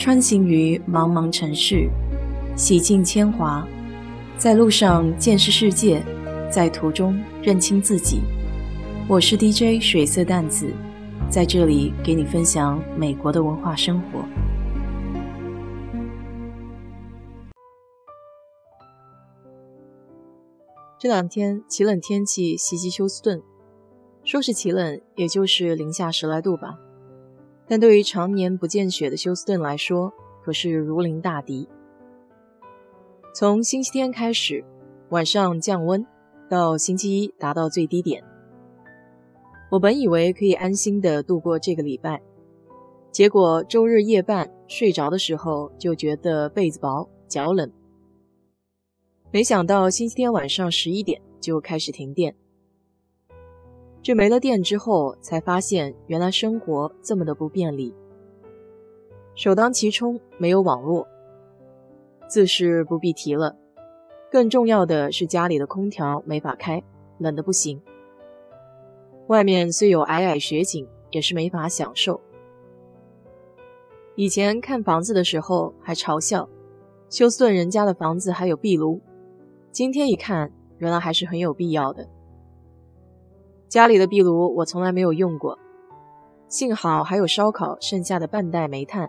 穿行于茫茫城市，洗尽铅华，在路上见识世界，在途中认清自己。我是 DJ 水色淡子，在这里给你分享美国的文化生活。这两天奇冷天气袭击休斯顿，说是奇冷，也就是零下十来度吧。但对于常年不见雪的休斯顿来说，可是如临大敌。从星期天开始，晚上降温，到星期一达到最低点。我本以为可以安心的度过这个礼拜，结果周日夜半睡着的时候就觉得被子薄、脚冷。没想到星期天晚上十一点就开始停电。这没了电之后，才发现原来生活这么的不便利。首当其冲，没有网络，自是不必提了。更重要的是家里的空调没法开，冷的不行。外面虽有皑皑雪景，也是没法享受。以前看房子的时候还嘲笑休斯顿人家的房子还有壁炉，今天一看，原来还是很有必要的。家里的壁炉我从来没有用过，幸好还有烧烤剩下的半袋煤炭，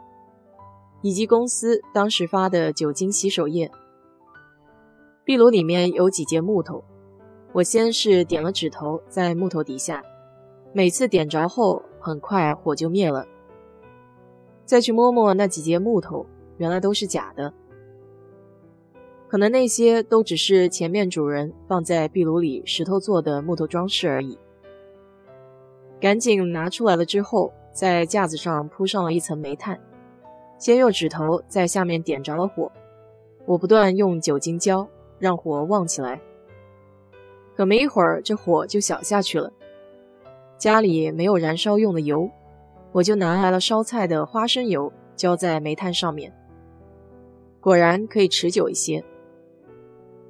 以及公司当时发的酒精洗手液。壁炉里面有几节木头，我先是点了指头在木头底下，每次点着后，很快火就灭了。再去摸摸那几节木头，原来都是假的，可能那些都只是前面主人放在壁炉里石头做的木头装饰而已。赶紧拿出来了之后，在架子上铺上了一层煤炭，先用指头在下面点着了火。我不断用酒精浇，让火旺起来。可没一会儿，这火就小下去了。家里没有燃烧用的油，我就拿来了烧菜的花生油，浇在煤炭上面。果然可以持久一些。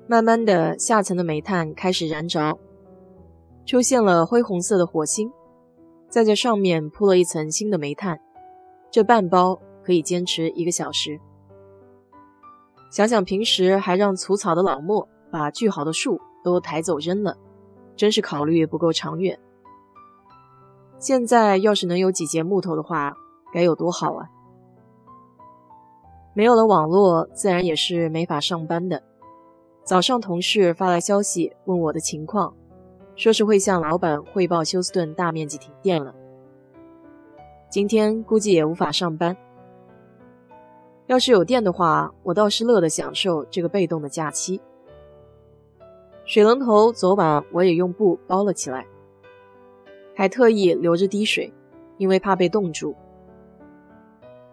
慢慢的，下层的煤炭开始燃着，出现了灰红色的火星。再在上面铺了一层新的煤炭，这半包可以坚持一个小时。想想平时还让除草的老莫把锯好的树都抬走扔了，真是考虑不够长远。现在要是能有几节木头的话，该有多好啊！没有了网络，自然也是没法上班的。早上同事发来消息问我的情况。说是会向老板汇报休斯顿大面积停电了，今天估计也无法上班。要是有电的话，我倒是乐得享受这个被动的假期。水龙头昨晚我也用布包了起来，还特意留着滴水，因为怕被冻住。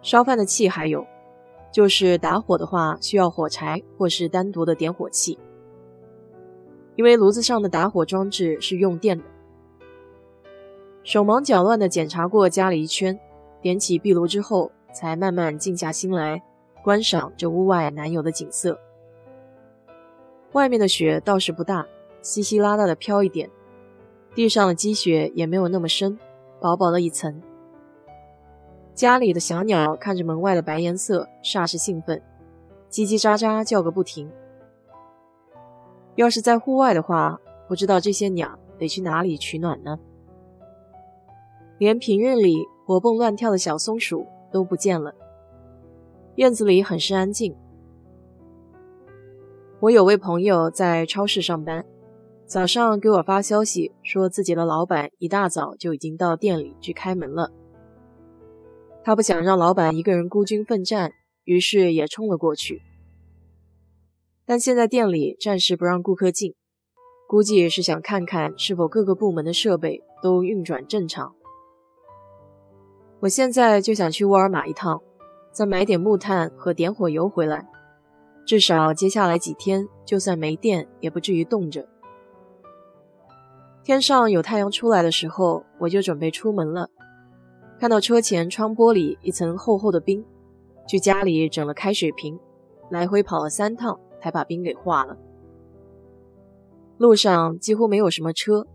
烧饭的气还有，就是打火的话需要火柴或是单独的点火器。因为炉子上的打火装置是用电的，手忙脚乱地检查过家里一圈，点起壁炉之后，才慢慢静下心来观赏这屋外难有的景色。外面的雪倒是不大，稀稀拉拉的飘一点，地上的积雪也没有那么深，薄薄的一层。家里的小鸟看着门外的白颜色，煞是兴奋，叽叽喳喳叫个不停。要是在户外的话，不知道这些鸟得去哪里取暖呢？连平日里活蹦乱跳的小松鼠都不见了。院子里很是安静。我有位朋友在超市上班，早上给我发消息说自己的老板一大早就已经到店里去开门了。他不想让老板一个人孤军奋战，于是也冲了过去。但现在店里暂时不让顾客进，估计是想看看是否各个部门的设备都运转正常。我现在就想去沃尔玛一趟，再买点木炭和点火油回来，至少接下来几天就算没电也不至于冻着。天上有太阳出来的时候，我就准备出门了。看到车前窗玻璃一层厚厚的冰，去家里整了开水瓶，来回跑了三趟。才把冰给化了。路上几乎没有什么车，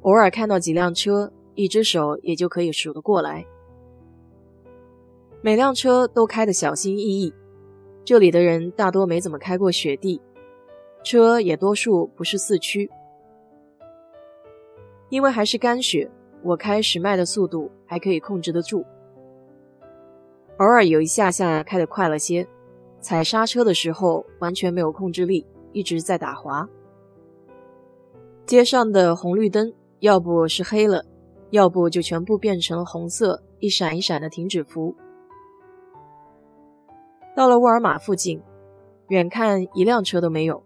偶尔看到几辆车，一只手也就可以数得过来。每辆车都开得小心翼翼。这里的人大多没怎么开过雪地，车也多数不是四驱。因为还是干雪，我开十迈的速度还可以控制得住，偶尔有一下下开得快了些，踩刹车的时候完全没有控制力，一直在打滑。街上的红绿灯要不是黑了，要不就全部变成红色，一闪一闪的停止符。到了沃尔玛附近，远看一辆车都没有，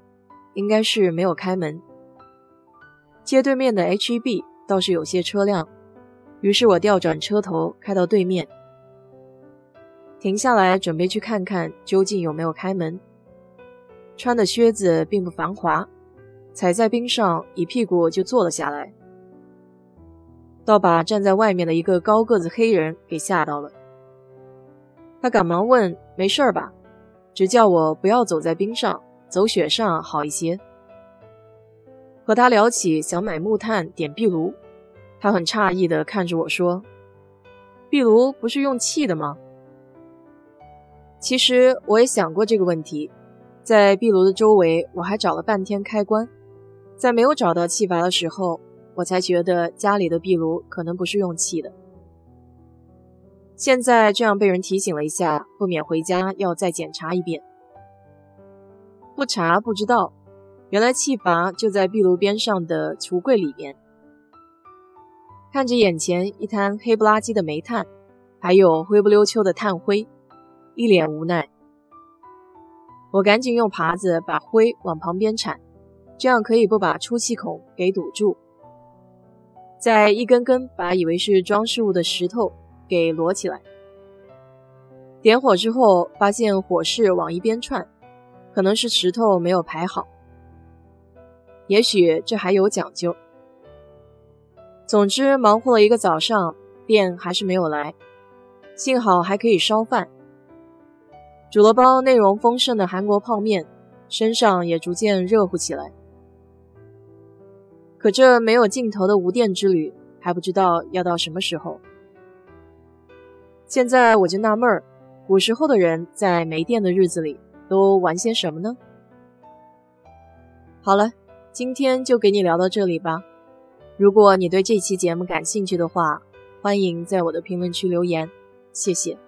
应该是没有开门。街对面的 H-E-B 倒是有些车辆，于是我调转车头开到对面，停下来准备去看看究竟有没有开门。穿的靴子并不防滑，踩在冰上一屁股就坐了下来，倒把站在外面的一个高个子黑人给吓到了。他赶忙问：“没事吧？”只叫我不要走在冰上，走雪上好一些。和他聊起想买木炭点壁炉，他很诧异地看着我说：“壁炉不是用气的吗？”其实我也想过这个问题，在壁炉的周围我还找了半天开关，在没有找到气阀的时候，我才觉得家里的壁炉可能不是用气的。现在这样被人提醒了一下，不免回家要再检查一遍。不查不知道，原来气阀就在壁炉边上的橱柜里面。看着眼前一滩黑不拉几的煤炭，还有灰不溜秋的炭灰，一脸无奈。我赶紧用耙子把灰往旁边铲，这样可以不把出气孔给堵住。再一根根把以为是装饰物的石头。给摞起来。点火之后，发现火势往一边窜，可能是石头没有排好。也许这还有讲究。总之，忙活了一个早上，电还是没有来。幸好还可以烧饭，煮了包内容丰盛的韩国泡面，身上也逐渐热乎起来。可这没有尽头的无电之旅，还不知道要到什么时候。现在我就纳闷儿，古时候的人在没电的日子里都玩些什么呢？好了，今天就给你聊到这里吧。如果你对这期节目感兴趣的话，欢迎在我的评论区留言，谢谢。